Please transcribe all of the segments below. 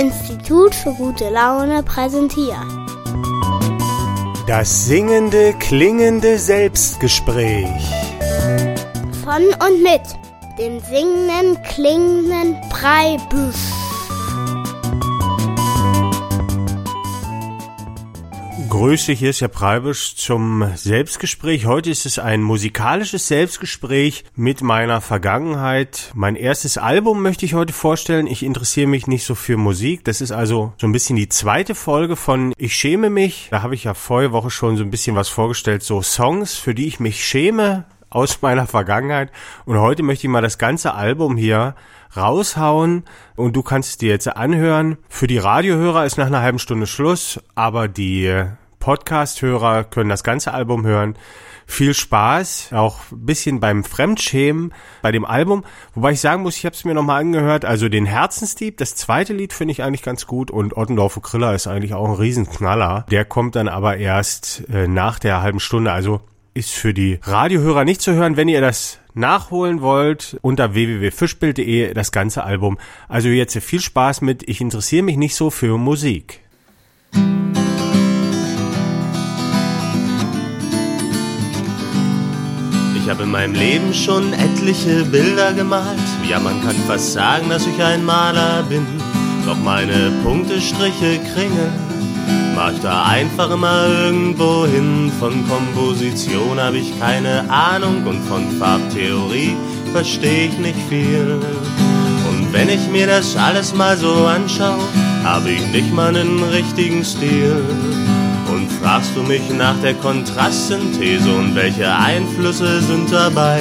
Institut für gute Laune präsentiert. Das singende, klingende Selbstgespräch. Von und mit dem singenden, klingenden Breibüsch. Grüße, hier ist Herr Preibisch zum Selbstgespräch. Heute ist es ein musikalisches Selbstgespräch mit meiner Vergangenheit. Mein erstes Album möchte ich heute vorstellen. Ich interessiere mich nicht so für Musik. Das ist also so ein bisschen die zweite Folge von Ich schäme mich. Da habe ich ja vorige Woche schon so ein bisschen was vorgestellt, so Songs, für die ich mich schäme aus meiner Vergangenheit. Und heute möchte ich mal das ganze Album hier raushauen und du kannst es dir jetzt anhören. Für die Radiohörer ist nach einer halben Stunde Schluss, aber die Podcast-Hörer können das ganze Album hören. Viel Spaß, auch ein bisschen beim Fremdschämen bei dem Album. Wobei ich sagen muss, ich habe es mir nochmal angehört. Also den Herzensdieb, das zweite Lied finde ich eigentlich ganz gut und Ottendorf Kriller ist eigentlich auch ein Riesenknaller. Der kommt dann aber erst äh, nach der halben Stunde. Also ist für die Radiohörer nicht zu hören, wenn ihr das nachholen wollt, unter www.fischbild.de das ganze Album. Also jetzt viel Spaß mit, ich interessiere mich nicht so für Musik. Habe in meinem Leben schon etliche Bilder gemalt. Ja, man kann fast sagen, dass ich ein Maler bin. Doch meine Punkte, Striche, Kringel mach ich da einfach immer irgendwo hin. Von Komposition habe ich keine Ahnung und von Farbtheorie verstehe ich nicht viel. Und wenn ich mir das alles mal so anschaue, habe ich nicht mal einen richtigen Stil. Fragst du mich nach der Kontrastsynthese und welche Einflüsse sind dabei,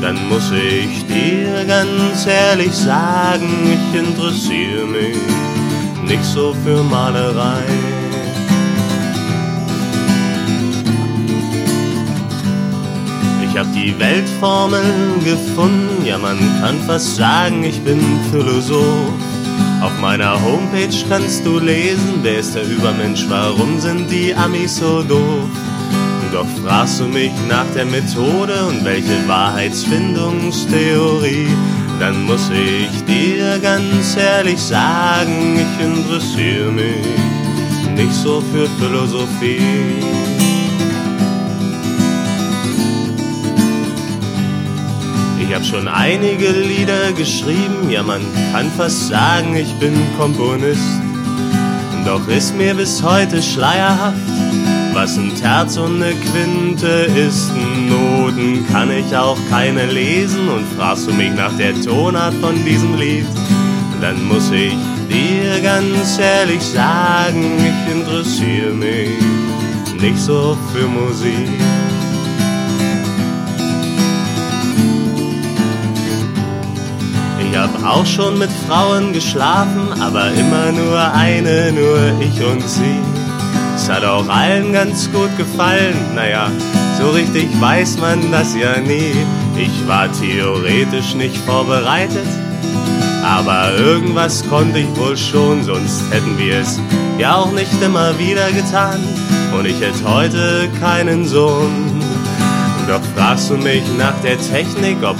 dann muss ich dir ganz ehrlich sagen, ich interessiere mich nicht so für Malerei. Ich hab die Weltformel gefunden, ja man kann fast sagen, ich bin Philosoph. Auf meiner Homepage kannst du lesen, wer ist der Übermensch, warum sind die Amis so doof? Doch fragst du mich nach der Methode und welche Wahrheitsfindungstheorie, dann muss ich dir ganz ehrlich sagen, ich interessiere mich nicht so für Philosophie. Hab schon einige Lieder geschrieben, ja man kann fast sagen, ich bin Komponist. Doch ist mir bis heute schleierhaft, was ein Terz und eine Quinte ist. Noten kann ich auch keine lesen und fragst du mich nach der Tonart von diesem Lied, dann muss ich dir ganz ehrlich sagen, ich interessiere mich nicht so für Musik. Ich hab auch schon mit Frauen geschlafen, aber immer nur eine, nur ich und sie. Es hat auch allen ganz gut gefallen, naja, so richtig weiß man das ja nie. Ich war theoretisch nicht vorbereitet, aber irgendwas konnte ich wohl schon, sonst hätten wir es ja auch nicht immer wieder getan. Und ich hätte heute keinen Sohn. Doch fragst du mich nach der Technik, ob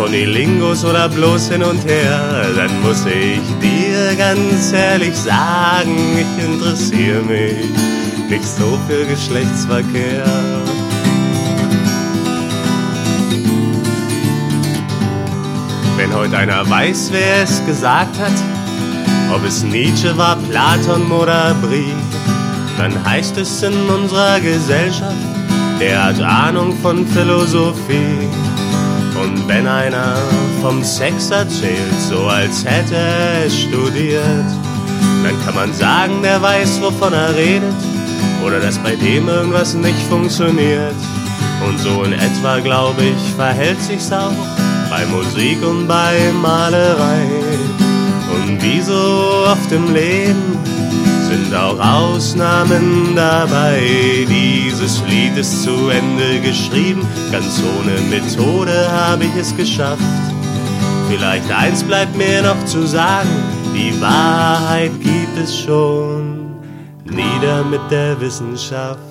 Konilingus oder bloß hin und her, dann muss ich dir ganz ehrlich sagen, ich interessiere mich nicht so für Geschlechtsverkehr. Wenn heute einer weiß, wer es gesagt hat, ob es Nietzsche war, Platon oder Brie, dann heißt es in unserer Gesellschaft, der hat Ahnung von Philosophie. Und wenn einer vom Sex erzählt, so als hätte er es studiert, dann kann man sagen, der weiß, wovon er redet, oder dass bei dem irgendwas nicht funktioniert. Und so in etwa, glaube ich, verhält sich's auch bei Musik und bei Malerei. Und wie so oft im Leben sind auch Ausnahmen dabei. Dieses Lied ist zu Ende geschrieben, ganz ohne Methode habe ich es geschafft. Vielleicht eins bleibt mir noch zu sagen, die Wahrheit gibt es schon, nieder mit der Wissenschaft.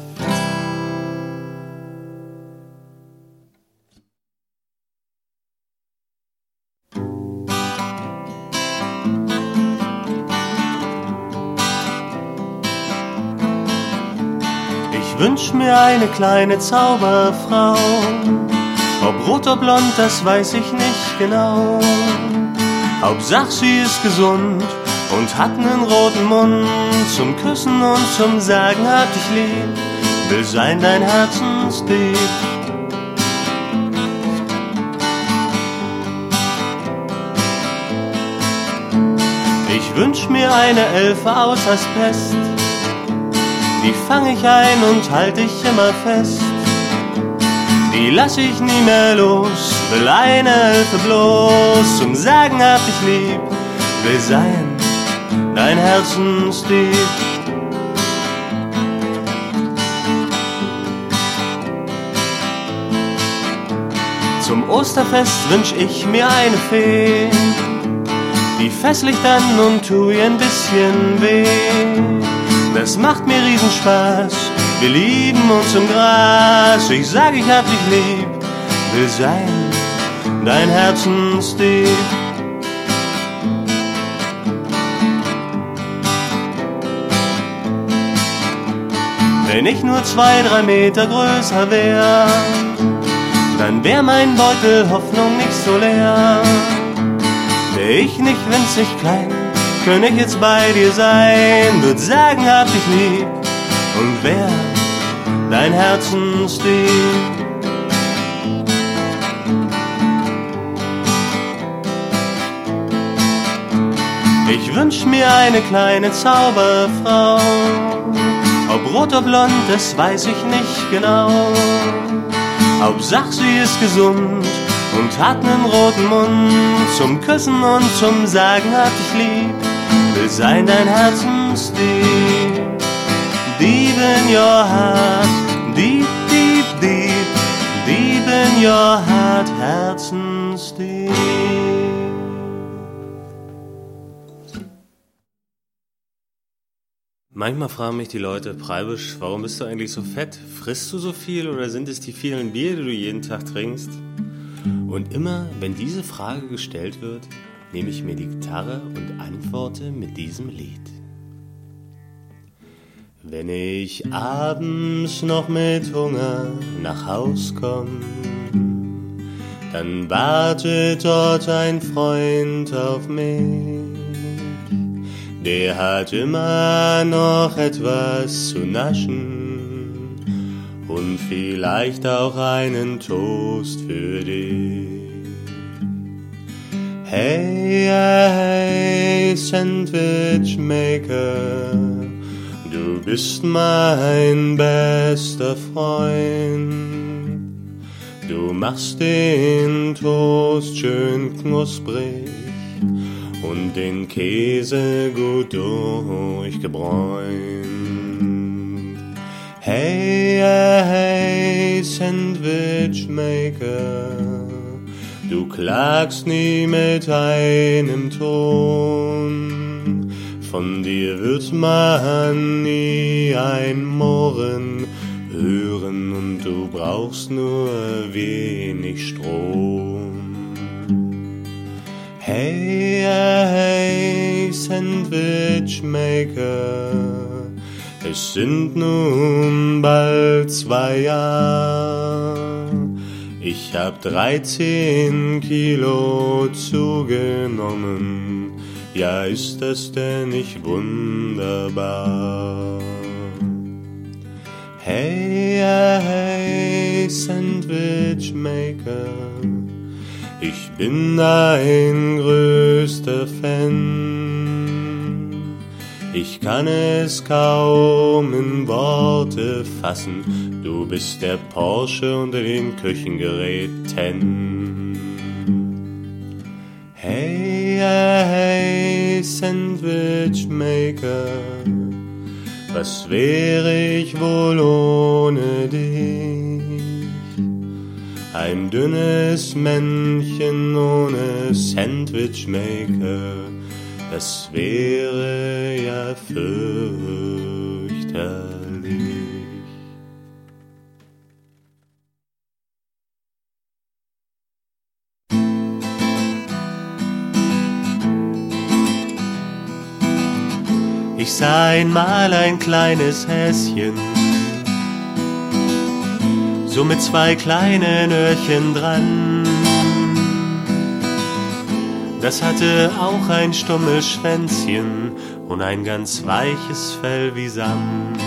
Eine kleine Zauberfrau. Ob rot oder blond, das weiß ich nicht genau. Hauptsache sie ist gesund und hat nen roten Mund. Zum Küssen und zum Sagen hab dich lieb, will sein dein Herzensdieb. Ich wünsch mir eine Elfe aus Asbest, die fang ich ein und halt ich immer fest. Die lass ich nie mehr los, will eine Elfe bloß zum Sagen hab ich lieb, will sein dein Herzensdieb. Zum Osterfest wünsch ich mir eine Fee, die fesslich dann und tu ihr ein bisschen weh. Das macht mir Riesenspaß, wir lieben uns im Gras. Ich sag, ich hab dich lieb, will sein dein Herzensdieb. Wenn ich nur zwei, drei Meter größer wär, dann wär mein Beutel Hoffnung nicht so leer. Wär ich nicht winzig klein, könnte ich bei dir sein, würd sagen, hab dich lieb und wär dein Herzensdieb. Ich wünsch mir eine kleine Zauberfrau, ob rot oder blond, das weiß ich nicht genau. Hauptsache sie ist gesund und hat nen roten Mund. Zum Küssen und zum Sagen hab dich lieb, will sein dein Herzensdieb. Deep in your heart, deep, deep, deep, deep in your heart, Herzensdieb. Manchmal fragen mich die Leute, Preibisch, warum bist du eigentlich so fett? Frisst du so viel oder sind es die vielen Bier, die du jeden Tag trinkst? Und immer, wenn diese Frage gestellt wird, nehme ich mir die Gitarre und antworte mit diesem Lied. Wenn ich abends noch mit Hunger nach Haus komm, dann wartet dort ein Freund auf mich. Der hat immer noch etwas zu naschen und vielleicht auch einen Toast für dich. Hey, hey, Sandwich Maker, du bist mein bester Freund. Du machst den Toast schön knusprig und den Käse gut durchgebräunt. Hey, hey, Sandwich Maker, du klagst nie mit einem Ton. Von dir wird man nie ein Murren hören und du brauchst nur wenig Strom. Hey, hey, Sandwich Maker, es sind nun bald zwei Jahre. Ich hab 13 Kilo zugenommen. Ja, ist das denn nicht wunderbar? Hey, hey, Sandwich Maker. Ich bin dein größter Fan. Ich kann es kaum in Worte fassen. Du bist der Porsche unter den Küchengeräten. Hey, hey, Sandwich Maker. Was wäre ich wohl ohne dich? Ein dünnes Männchen ohne Sandwichmaker, das wäre ja fürchterlich. Ich sah einmal ein kleines Häschen so mit zwei kleinen Öhrchen dran. Das hatte auch ein stummes Schwänzchen und ein ganz weiches Fell wie Samt.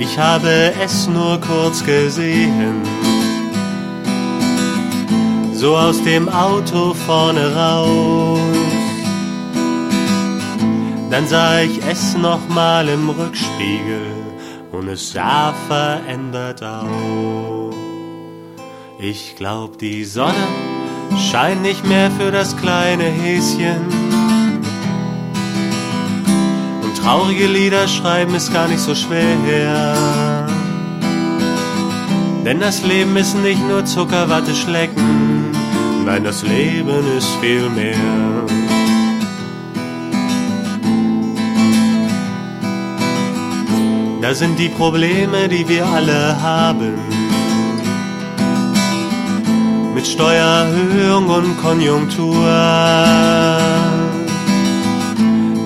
Ich habe es nur kurz gesehen, so aus dem Auto vorne raus. Dann sah ich es nochmal im Rückspiegel und es sah verändert aus. Ich glaub, die Sonne scheint nicht mehr für das kleine Häschen. Und traurige Lieder schreiben ist gar nicht so schwer. Denn das Leben ist nicht nur Zuckerwatte schlecken, nein, das Leben ist viel mehr. Da sind die Probleme, die wir alle haben mit Steuererhöhung und Konjunktur.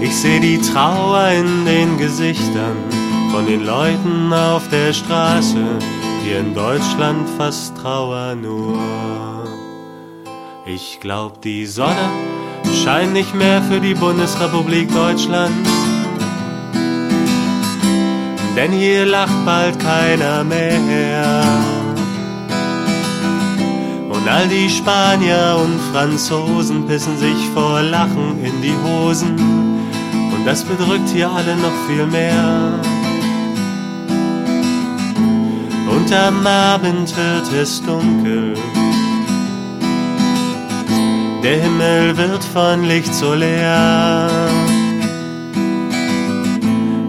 Ich sehe die Trauer in den Gesichtern von den Leuten auf der Straße, hier in Deutschland fast Trauer nur. Ich glaub, die Sonne scheint nicht mehr für die Bundesrepublik Deutschland. Denn hier lacht bald keiner mehr. Und all die Spanier und Franzosen pissen sich vor Lachen in die Hosen. Und das bedrückt hier alle noch viel mehr. Und am Abend wird es dunkel. Der Himmel wird von Licht so leer.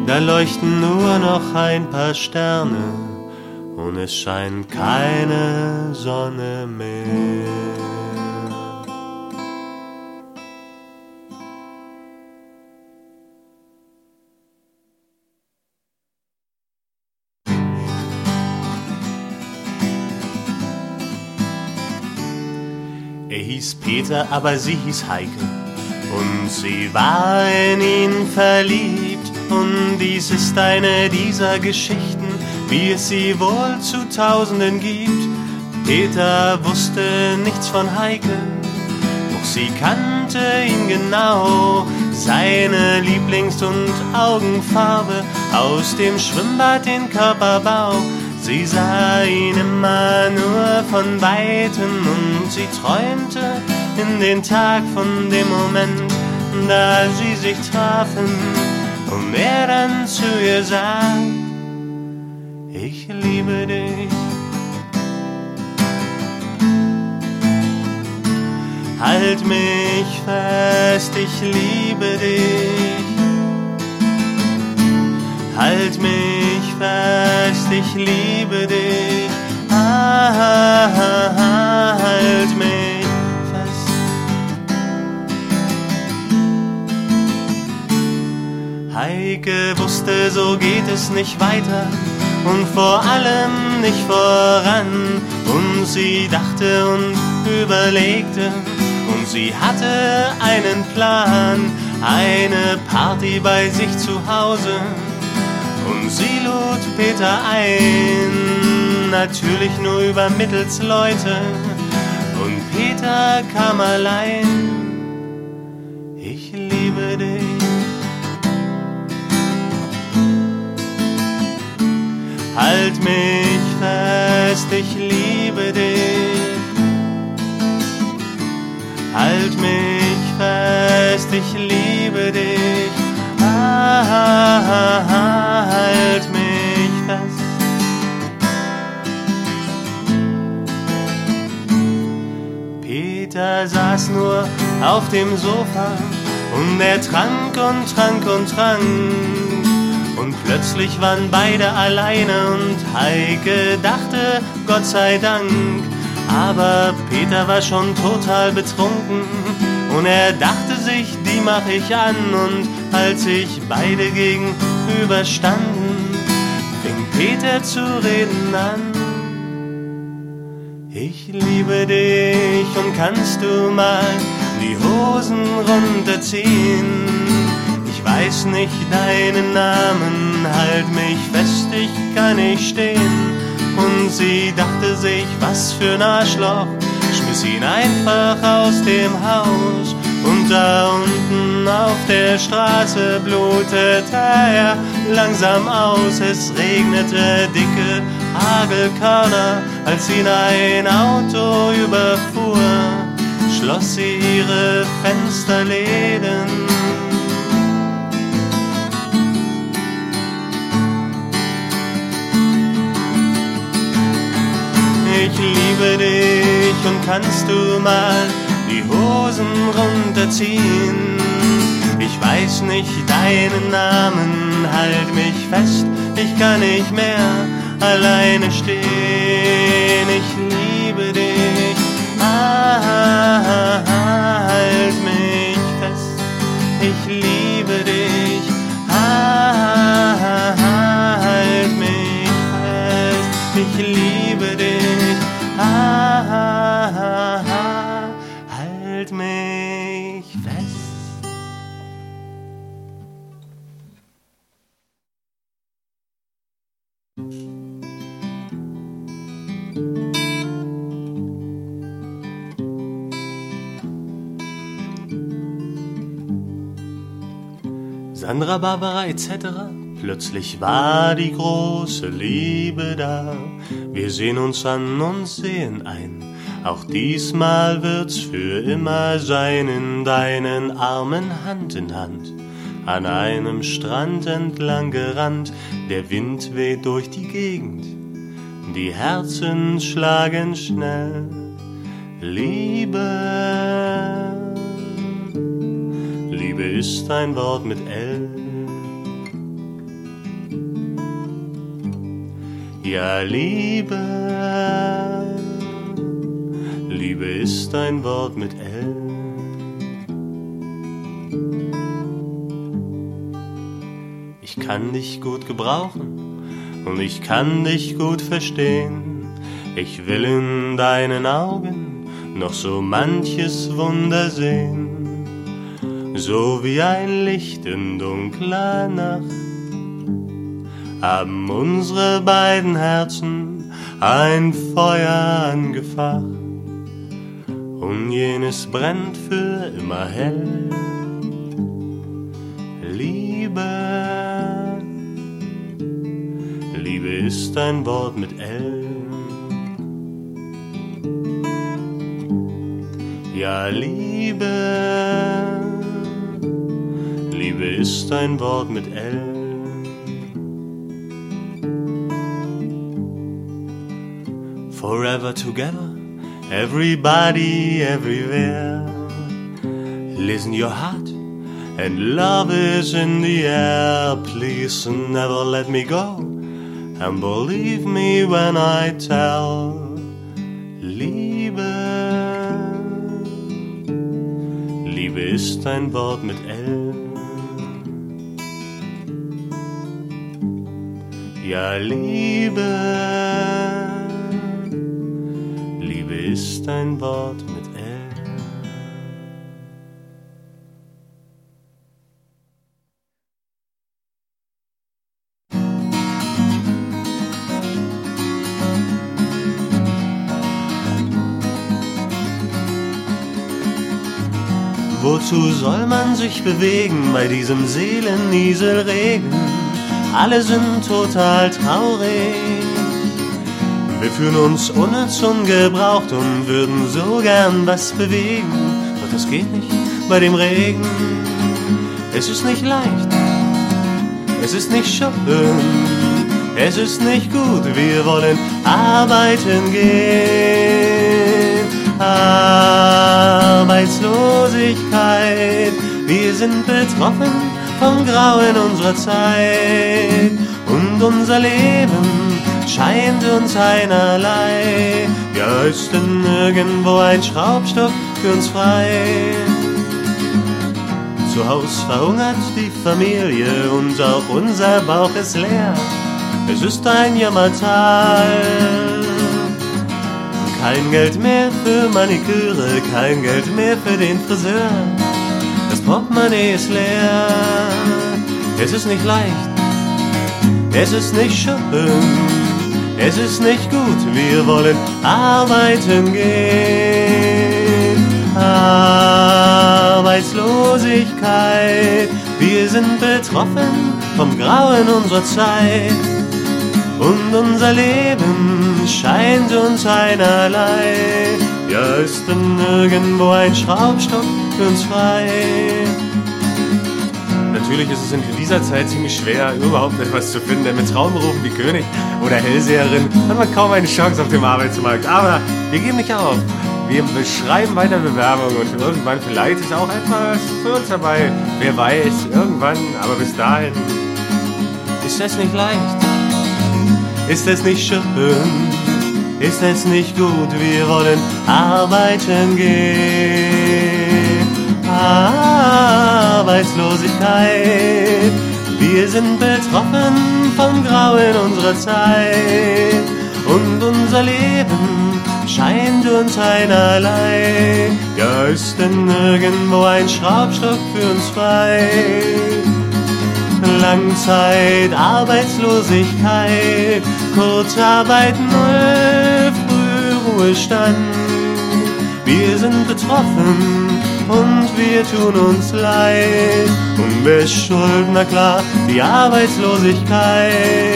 Da leuchten nur noch ein paar Sterne und es scheint keine Sonne mehr. Er hieß Peter, aber sie hieß Heike. Und sie war in ihn verliebt. Und dies ist eine dieser Geschichten wie es sie wohl zu Tausenden gibt. Peter wusste nichts von Heike, doch sie kannte ihn genau. Seine Lieblings- und Augenfarbe aus dem Schwimmbad den Körperbau. Sie sah ihn immer nur von Weitem und sie träumte in den Tag von dem Moment, da sie sich trafen und er dann zu ihr sagt, ich liebe dich. Halt mich fest, ich liebe dich. Halt mich fest, ich liebe dich. Ah, ah, ah, ah halt mich fest. Heike wusste, so geht es nicht weiter und vor allem nicht voran. Und sie dachte und überlegte und sie hatte einen Plan, eine Party bei sich zu Hause. Und sie lud Peter ein, natürlich nur über Mittelsleute. Und Peter kam allein. Halt mich fest, ich liebe dich. Halt mich fest, ich liebe dich. Ah, ah, ah, ah, halt mich fest. Peter saß nur auf dem Sofa und er trank und trank und trank. Und plötzlich waren beide alleine und Heike dachte, Gott sei Dank. Aber Peter war schon total betrunken und er dachte sich, die mach ich an. Und als sich beide gegenüberstanden, fing Peter zu reden an. Ich liebe dich und kannst du mal die Hosen runterziehen? Weiß nicht deinen Namen, halt mich fest, ich kann nicht stehen. Und sie dachte sich, was für ein Arschloch, schmiss ihn einfach aus dem Haus. Und da unten auf der Straße blutete er langsam aus. Es regnete dicke Hagelkörner, als ihn ein Auto überfuhr, schloss sie ihre Fensterläden. Ich liebe dich und kannst du mal die Hosen runterziehen. Ich weiß nicht deinen Namen, halt mich fest, ich kann nicht mehr alleine stehen. Ich liebe dich, ah, ah, ah, Sandra, Barbara etc. Plötzlich war die große Liebe da. Wir sehen uns an und sehen ein. Auch diesmal wird's für immer sein in deinen Armen Hand in Hand. An einem Strand entlang gerannt, der Wind weht durch die Gegend. Die Herzen schlagen schnell. Liebe, Liebe ist ein Wort mit L. Ja, Liebe, Liebe ist ein Wort mit L. Ich kann dich gut gebrauchen und ich kann dich gut verstehen. Ich will in deinen Augen noch so manches Wunder sehen so wie ein Licht in dunkler Nacht, haben unsere beiden Herzen ein Feuer angefacht. Und jenes brennt für immer hell. Liebe, Liebe ist ein Wort mit L. Ja, Liebe, Liebe ist ein Wort mit L. Forever together, everybody, everywhere. Listen your heart, and love is in the air. Please never let me go, and believe me when I tell. Liebe, Liebe ist ein Wort mit L. Ja, Liebe, ist ein Wort mit L. Wozu soll man sich bewegen bei diesem Seelenieselregen? Alle sind total traurig. Wir fühlen uns unnütz und gebraucht und würden so gern was bewegen. Doch das geht nicht bei dem Regen. Es ist nicht leicht, es ist nicht schön, es ist nicht gut. Wir wollen arbeiten gehen. Arbeitslosigkeit, wir sind betroffen vom Grauen unserer Zeit und unser Leben scheint uns einerlei. Ja, ist denn nirgendwo ein Schraubstock für uns frei? Zu Haus verhungert die Familie und auch unser Bauch ist leer. Es ist ein Jammertal. Kein Geld mehr für Maniküre, kein Geld mehr für den Friseur. Das Portemonnaie ist leer. Es ist nicht leicht, es ist nicht schön, es ist nicht gut, wir wollen arbeiten gehen. Arbeitslosigkeit, wir sind betroffen vom Grauen unserer Zeit. Und unser Leben scheint uns einerlei. Ja, ist denn nirgendwo ein Schraubstock für uns frei? Natürlich ist es in dieser Zeit ziemlich schwer, überhaupt etwas zu finden, denn mit Traumberufen wie König oder Hellseherin hat man kaum eine Chance auf dem Arbeitsmarkt. Aber wir geben nicht auf. Wir beschreiben weiter Bewerbungen und irgendwann vielleicht ist auch etwas für uns dabei. Wer weiß, irgendwann, aber bis dahin ist das nicht leicht. Ist es nicht schön? Ist es nicht gut? Wir wollen arbeiten gehen. Arbeitslosigkeit. Wir sind betroffen vom Grauen unserer Zeit. Und unser Leben scheint uns einerlei. Ja, ist denn nirgendwo ein Schraubstock für uns frei? Langzeit, Arbeitslosigkeit, Kurzarbeit, Null, Frühruhestand. Wir sind betroffen und wir tun uns leid. Und wer ist schuld? Na klar, die Arbeitslosigkeit.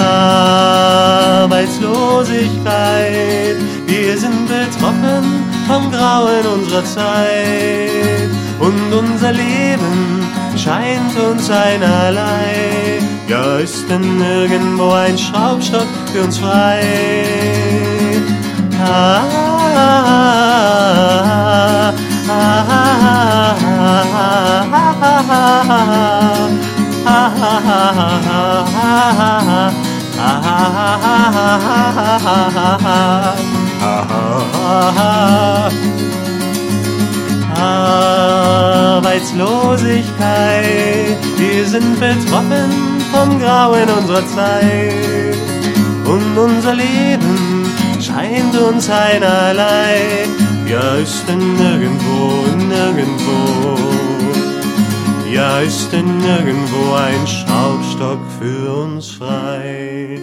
Arbeitslosigkeit, wir sind betroffen vom Grauen unserer Zeit. Und unser Leben scheint uns einerlei. Ja, ist denn nirgendwo ein Schraubstock für uns frei? Ah, Arbeitslosigkeit, wir sind betroffen vom Grauen unserer Zeit. Und unser Leben scheint uns einerlei, ja ist denn nirgendwo, nirgendwo, ja ist denn nirgendwo ein Schraubstock für uns frei.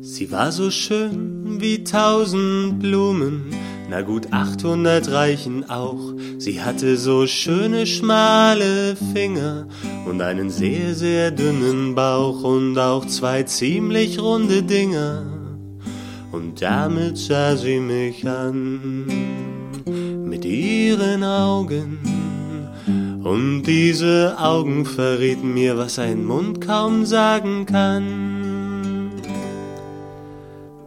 Sie war so schön wie tausend Blumen, na gut 800 reichen auch. Sie hatte so schöne schmale Finger und einen sehr, sehr dünnen Bauch und auch zwei ziemlich runde Dinger. Und damit sah sie mich an mit ihren Augen. Und diese Augen verrieten mir, was ein Mund kaum sagen kann.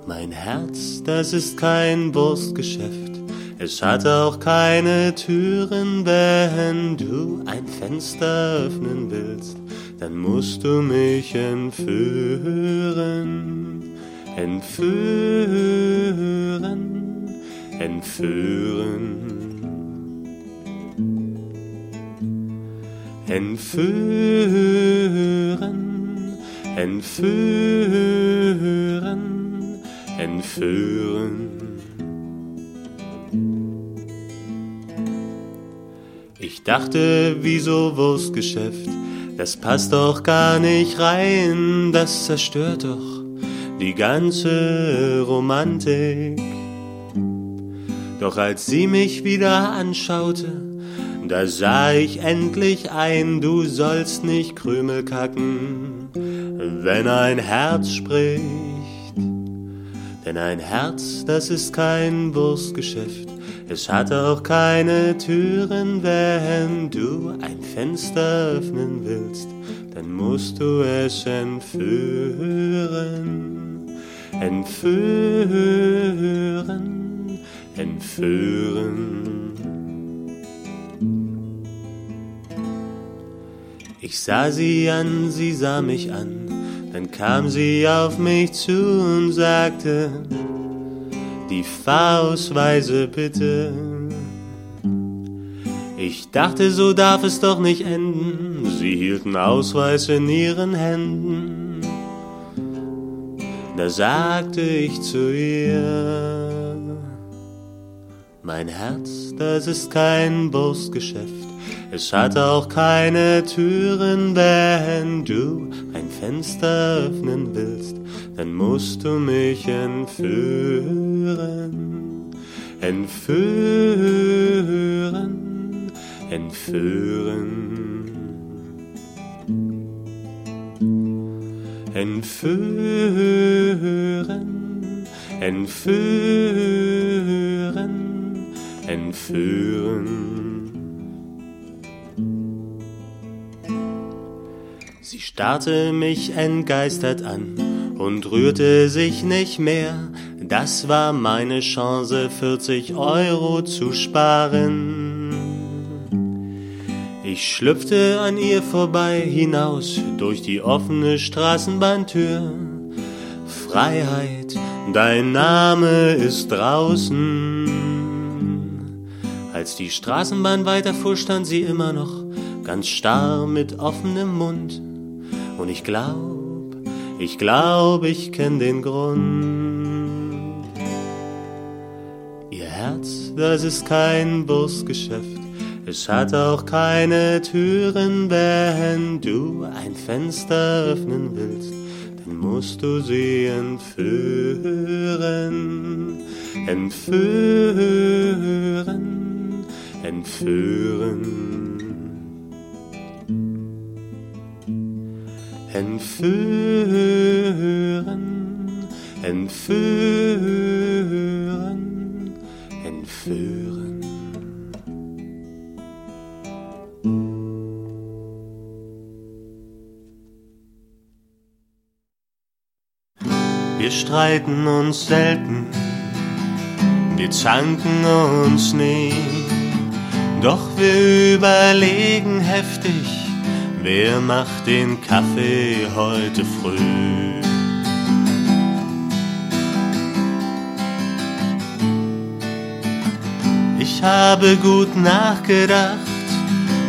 Mein Herz, das ist kein Wurstgeschäft. Es hat auch keine Türen, wenn du ein Fenster öffnen willst, dann musst du mich entführen, entführen, entführen. Entführen, entführen. Ich dachte, wieso Wurstgeschäft, das passt doch gar nicht rein, das zerstört doch die ganze Romantik. Doch als sie mich wieder anschaute, da sah ich endlich ein, du sollst nicht Krümel kacken, wenn ein Herz spricht. Denn ein Herz, das ist kein Wurstgeschäft. Es hat auch keine Türen, wenn du ein Fenster öffnen willst, dann musst du es entführen, entführen, entführen. Ich sah sie an, sie sah mich an dann kam sie auf mich zu und sagte, die Fahrausweise bitte. Ich dachte, so darf es doch nicht enden. Sie hielten Ausweis in ihren Händen. Da sagte ich zu ihr, mein Herz, das ist kein Brustgeschäft, es hat auch keine Türen, wenn du ein Fenster öffnen willst, dann musst du mich entführen, entführen, entführen. Entführen, entführen, entführen. Starrte mich entgeistert an und rührte sich nicht mehr. Das war meine Chance, 40 Euro zu sparen. Ich schlüpfte an ihr vorbei hinaus durch die offene Straßenbahntür. Freiheit, dein Name ist draußen. Als die Straßenbahn weiterfuhr, stand sie immer noch ganz starr mit offenem Mund. Und ich glaub, ich glaub, ich kenn den Grund. Ihr Herz, das ist kein Bursgeschäft. Es hat auch keine Türen, wenn du ein Fenster öffnen willst, dann musst du sie entführen, entführen, entführen. Entführen, entführen, entführen. Wir streiten uns selten, wir zanken uns nie, doch wir überlegen heftig, wer macht den Kaffee heute früh. Ich habe gut nachgedacht,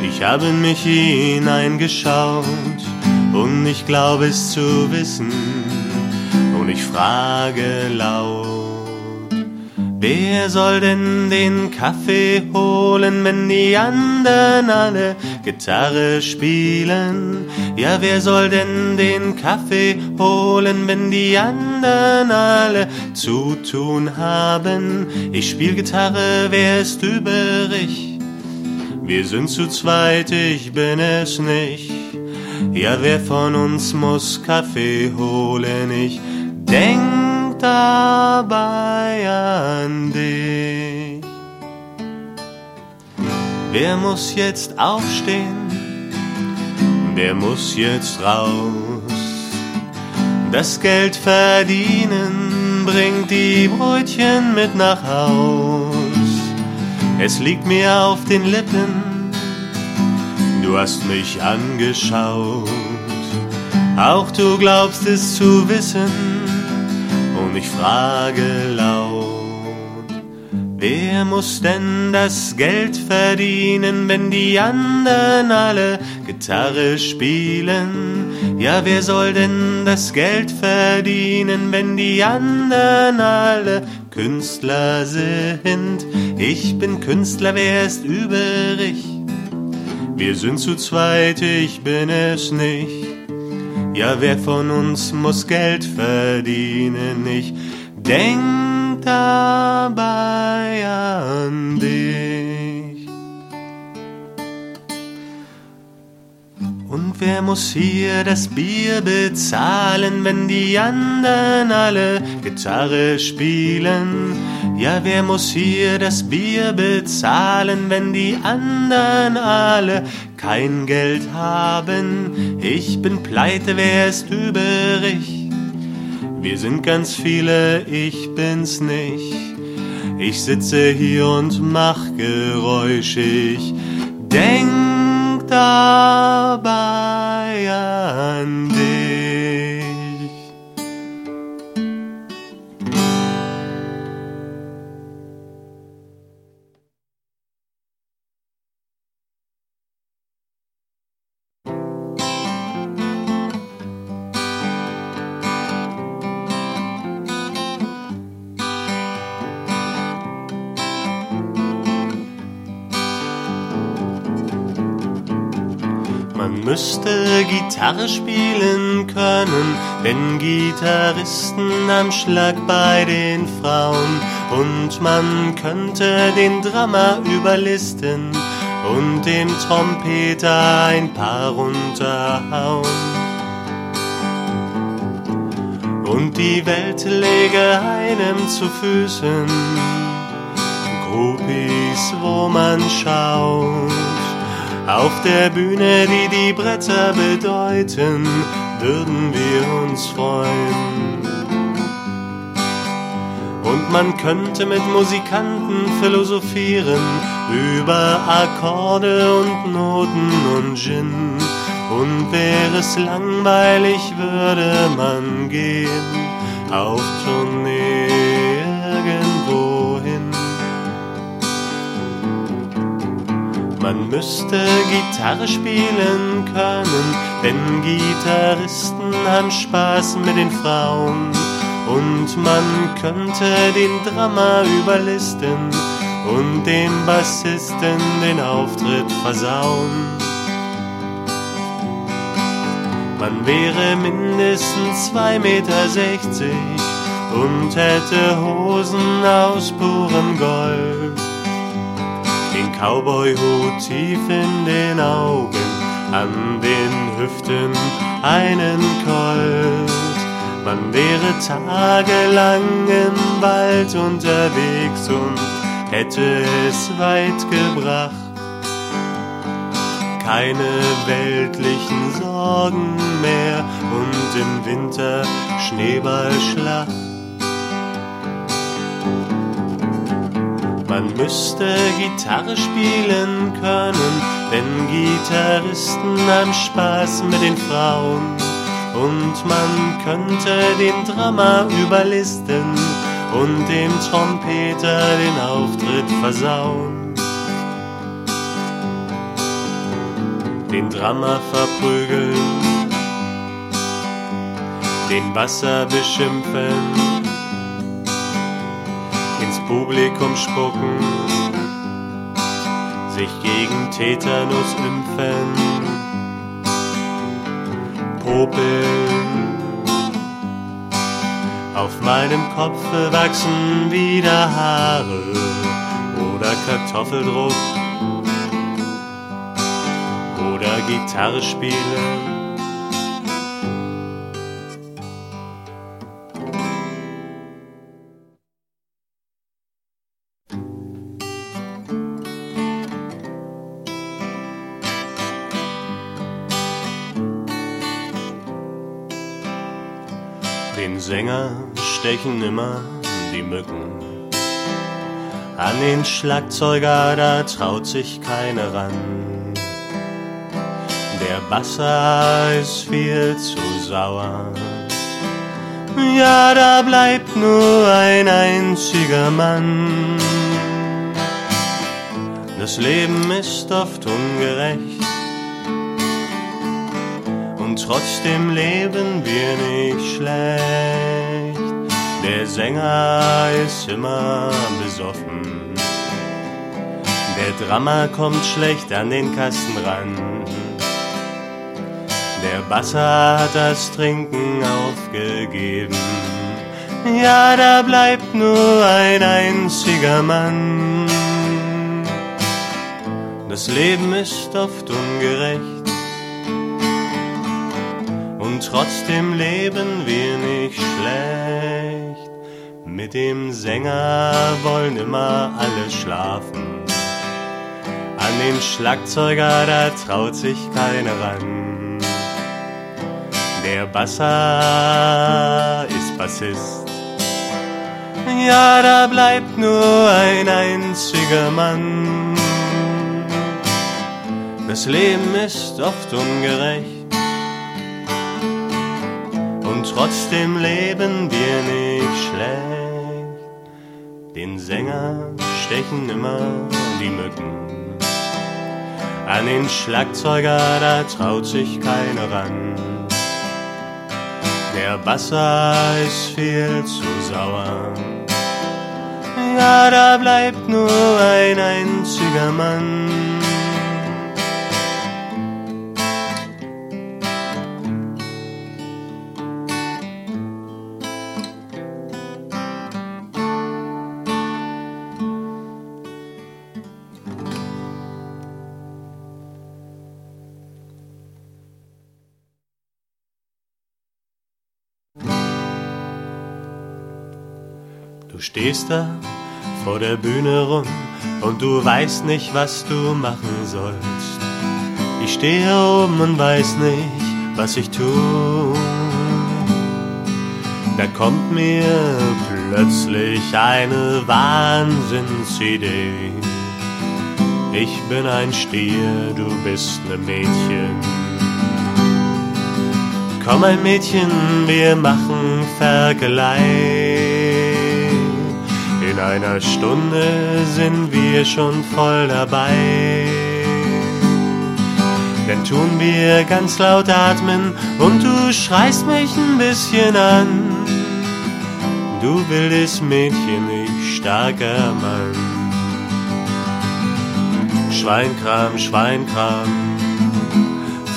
ich habe mich hineingeschaut und ich glaube es zu wissen und ich frage laut, wer soll denn den Kaffee holen, wenn die anderen alle Gitarre spielen? Ja, wer soll denn den Kaffee holen, wenn die anderen alle zu tun haben? Ich spiel Gitarre, wer ist übrig? Wir sind zu zweit, ich bin es nicht. Ja, wer von uns muss Kaffee holen? Ich denk dabei an dich. Wer muss jetzt aufstehen? Wer muss jetzt raus? Das Geld verdienen bringt die Brötchen mit nach Haus. Es liegt mir auf den Lippen, du hast mich angeschaut. Auch du glaubst es zu wissen, und ich frage laut, wer muss denn das Geld verdienen, wenn die anderen alle Gitarre spielen? Ja, wer soll denn das Geld verdienen, wenn die anderen alle Künstler sind? Ich bin Künstler, wer ist übrig? Wir sind zu zweit, ich bin es nicht. Ja, wer von uns muss Geld verdienen? Ich denk dabei an dich. Und wer muss hier das Bier bezahlen, wenn die anderen alle Gitarre spielen? Ja, wer muss hier das Bier bezahlen, wenn die anderen alle kein Geld haben? Ich bin pleite, wer ist übrig? Wir sind ganz viele, ich bin's nicht. Ich sitze hier und mach Geräusche, ich denk dabei an Gitarre spielen können, denn Gitarristen am Schlag bei den Frauen. Und man könnte den Drummer überlisten und dem Trompeter ein paar runterhauen. Und die Welt lege einem zu Füßen, Groupies, wo man schaut. Auf der Bühne, die die Bretter bedeuten, würden wir uns freuen. Und man könnte mit Musikanten philosophieren über Akkorde und Noten und Gin. Und wäre es langweilig, würde man gehen auf Tournee Man müsste Gitarre spielen können, denn Gitarristen haben Spaß mit den Frauen. Und man könnte den Drama überlisten und dem Bassisten den Auftritt versauen. Man wäre mindestens 2,60 Meter und hätte Hosen aus purem Gold. Den Cowboyhut tief in den Augen, an den Hüften einen Colt. Man wäre tagelang im Wald unterwegs und hätte es weit gebracht keine weltlichen Sorgen mehr und im Winter Schneeballschlacht. Man müsste Gitarre spielen können, denn Gitarristen haben Spaß mit den Frauen. Und man könnte den Drama überlisten und dem Trompeter den Auftritt versauen. den Drama verprügeln, den Wasser beschimpfen, Publikum spucken, sich gegen Tetanus impfen, popeln. Auf meinem Kopf wachsen wieder Haare oder Kartoffeldruck oder Gitarre spielen. Sänger stechen immer die Mücken. An den Schlagzeuger, da traut sich keiner ran. Der Wasser ist viel zu sauer. Ja, da bleibt nur ein einziger Mann. Das Leben ist oft ungerecht. Und trotzdem leben wir nicht schlecht. Der Sänger ist immer besoffen. Der Drama kommt schlecht an den Kasten ran. Der Basser hat das Trinken aufgegeben. Ja, da bleibt nur ein einziger Mann. Das Leben ist oft ungerecht. Und trotzdem leben wir nicht schlecht. Mit dem Sänger wollen immer alle schlafen. An den Schlagzeuger, da traut sich keiner ran. Der Basser ist Bassist. Ja, da bleibt nur ein einziger Mann. Das Leben ist oft ungerecht. Und trotzdem leben wir nicht schlecht. Den Sänger stechen immer die Mücken. An den Schlagzeuger, da traut sich keiner ran. Der Wasser ist viel zu sauer. Ja, da bleibt nur ein einziger Mann. Stehst da vor der Bühne rum und du weißt nicht, was du machen sollst. Ich stehe oben und weiß nicht, was ich tu. Da kommt mir plötzlich eine Wahnsinnsidee. Ich bin ein Stier, du bist ne Mädchen. Komm ein Mädchen, wir machen Vergleich. In einer Stunde sind wir schon voll dabei. Dann tun wir ganz laut atmen und du schreist mich ein bisschen an. Du wildes Mädchen, ich starker Mann. Schweinkram, Schweinkram,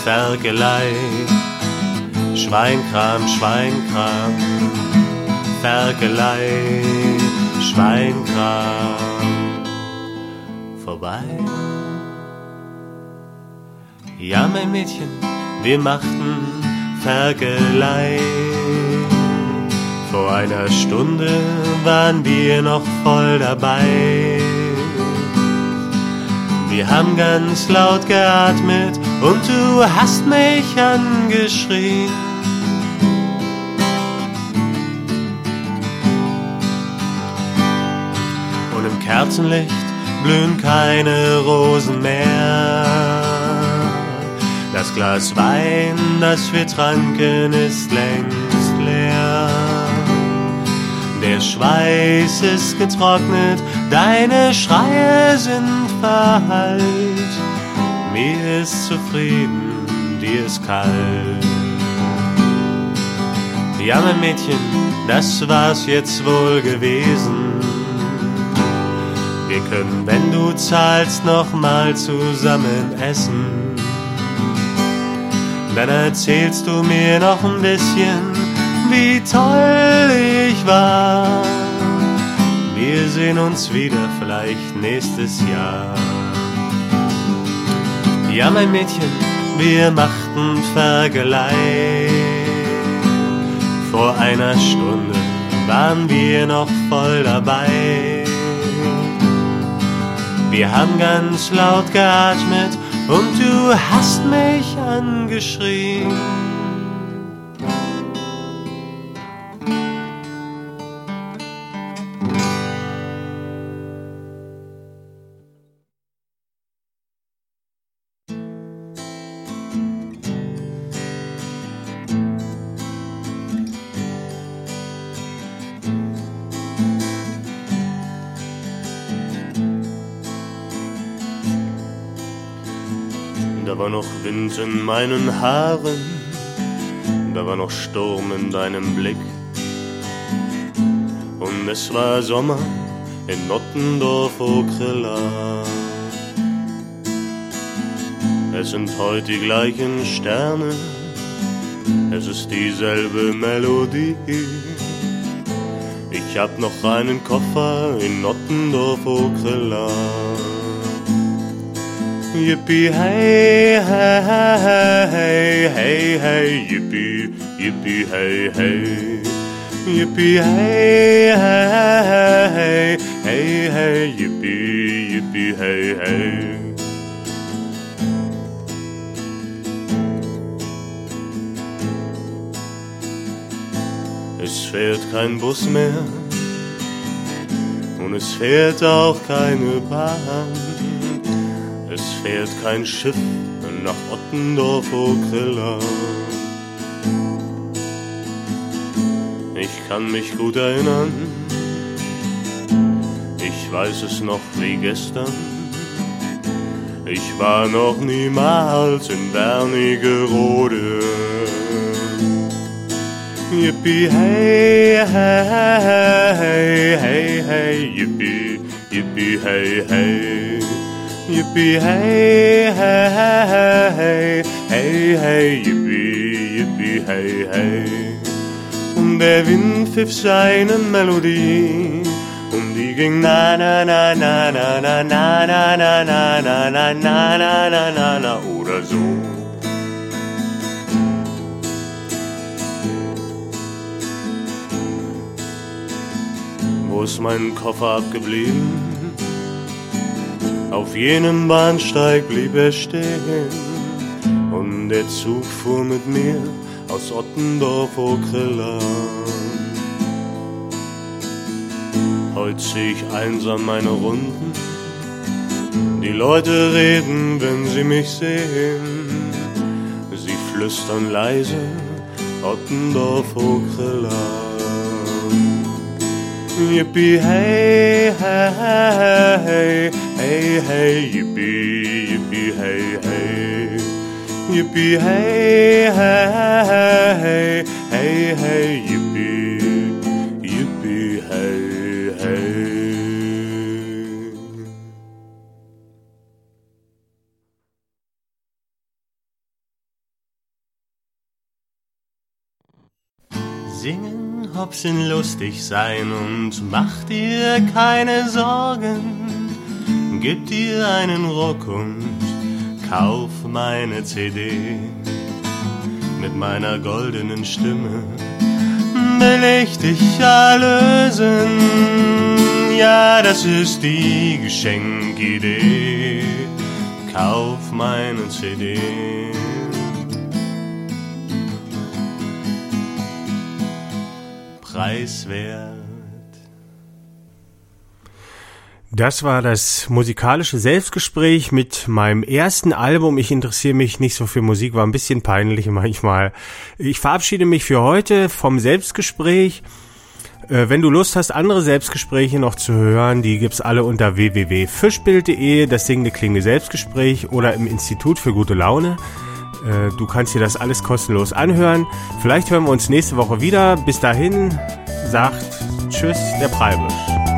Ferkelei. Schweinkram, Schweinkram, Ferkelei. Schweinkram vorbei. Ja, mein Mädchen, wir machten Ferkelei. Vor einer Stunde waren wir noch voll dabei. Wir haben ganz laut geatmet und du hast mich angeschrien. Kerzenlicht blühen keine Rosen mehr. Das Glas Wein, das wir tranken, ist längst leer. Der Schweiß ist getrocknet, deine Schreie sind verhallt. Mir ist zufrieden, dir ist kalt. Ja, mein Mädchen, das war's jetzt wohl gewesen. Können, wenn du zahlst, noch mal zusammen essen. Dann erzählst du mir noch ein bisschen, wie toll ich war. Wir sehen uns wieder vielleicht nächstes Jahr. Ja, mein Mädchen, wir machten Vergelei. Vor einer Stunde waren wir noch voll dabei. Wir haben ganz laut geatmet und du hast mich angeschrien. Wind in meinen Haaren, da war noch Sturm in deinem Blick. Und es war Sommer in Nottendorf, Okrilla. Es sind heute die gleichen Sterne, es ist dieselbe Melodie. Ich hab noch einen Koffer in Nottendorf, Okrilla. Yippie hey hey hey hey hey yippie yippie hey hey yippie hey hey hey hey yippie yippie hey hey Es fährt kein Bus mehr und es fährt auch keine Bahn. Fährt kein Schiff nach Ottendorf, Okrilla. Ich kann mich gut erinnern, ich weiß es noch wie gestern. Ich war noch niemals in Wernigerode. Yippie hey hey hey hey hey yippie yippie hey hey Yippie hey hey hey hey hey yippie yippie hey hey Und der Wind pfiff seine Melodie und die ging na na na na na na na na na na na na na na na na na oder so. Wo ist mein Koffer abgeblieben? Auf jenem Bahnsteig blieb er stehen und der Zug fuhr mit mir aus Ottendorf Okrellan. Heute zieh ich einsam meine Runden, die Leute reden, wenn sie mich sehen, sie flüstern leise Ottendorf Okrellan. Yippie hey hey hey hey yippie yippie hey hey. Yippie hey hey hey hey yippie. Yippie hey hey. Singen, hopsen, lustig sein und mach dir keine Sorgen. Gib dir einen Ruck und kauf meine CD. Mit meiner goldenen Stimme will ich dich erlösen. Ja, das ist die Geschenkidee. Kauf meine CD. preiswert. Das war das musikalische Selbstgespräch mit meinem ersten Album. Ich interessiere mich nicht so für Musik, war ein bisschen peinlich manchmal. Ich verabschiede mich für heute vom Selbstgespräch. Äh, wenn du Lust hast, andere Selbstgespräche noch zu hören, die gibt's alle unter www.fischbild.de, das singende klingende Selbstgespräch oder im Institut für gute Laune. Äh, du kannst dir das alles kostenlos anhören. Vielleicht hören wir uns nächste Woche wieder. Bis dahin sagt Tschüss, der Preibisch.